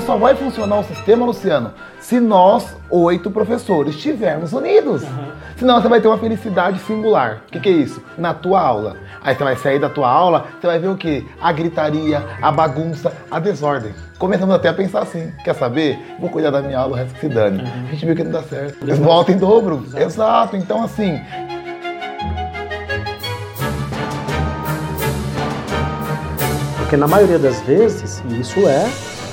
só vai funcionar o sistema, Luciano, se nós, oito professores, estivermos unidos. Uhum. Senão você vai ter uma felicidade singular. O que, que, é isso? Na tua aula. Aí você vai sair da tua aula, você vai ver o quê? A gritaria, a bagunça, a desordem. Começamos até a pensar assim, quer saber? Vou cuidar da minha aula, o resto que se dane. Uhum. A gente viu que não dá certo. Eles voltam em dobro. Exato. Exato. Então, assim, Porque na maioria das vezes, e isso é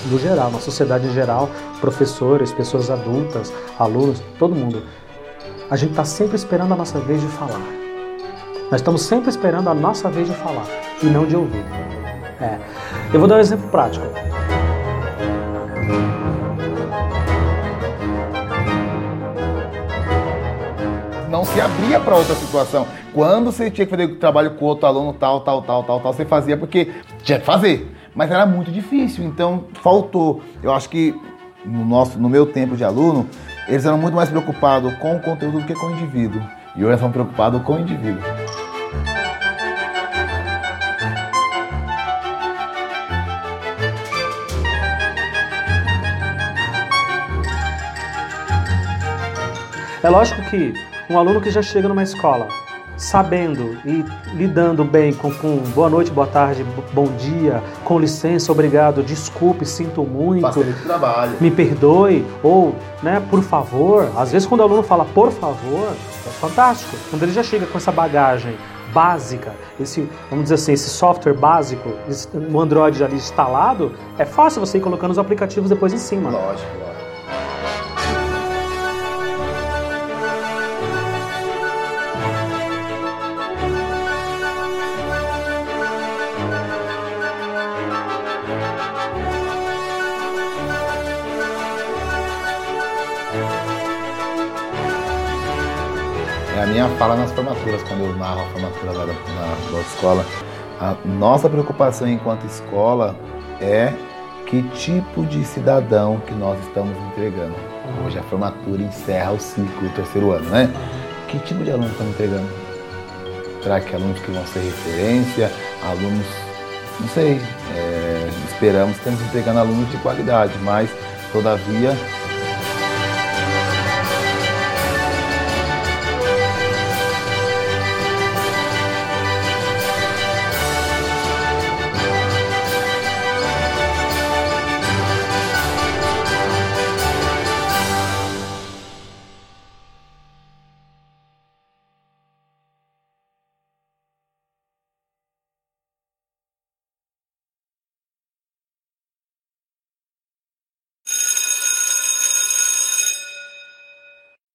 no geral, na sociedade em geral, professores, pessoas adultas, alunos, todo mundo, a gente está sempre esperando a nossa vez de falar. Nós estamos sempre esperando a nossa vez de falar e não de ouvir. É. Eu vou dar um exemplo prático. Não se abria para outra situação. Quando você tinha que fazer trabalho com outro aluno, tal, tal, tal, tal, tal, você fazia porque tinha que fazer. Mas era muito difícil, então faltou. Eu acho que no, nosso, no meu tempo de aluno, eles eram muito mais preocupados com o conteúdo do que com o indivíduo. E hoje são preocupados com o indivíduo. É lógico que um aluno que já chega numa escola sabendo e lidando bem com, com boa noite, boa tarde, bom dia, com licença, obrigado, desculpe, sinto muito, trabalho. me perdoe, ou, né, por favor. Às vezes quando o aluno fala por favor, é fantástico. Quando ele já chega com essa bagagem básica, esse, vamos dizer assim, esse software básico no Android ali instalado, é fácil você ir colocando os aplicativos depois em cima. Lógico, lógico. A minha fala nas formaturas, quando eu narro a formatura lá da, da, da escola. A nossa preocupação enquanto escola é que tipo de cidadão que nós estamos entregando. Hoje a formatura encerra o ciclo do terceiro ano, né? Que tipo de alunos estamos entregando? Será que alunos que vão ser referência, alunos, não sei, é, esperamos que estamos entregando alunos de qualidade, mas todavia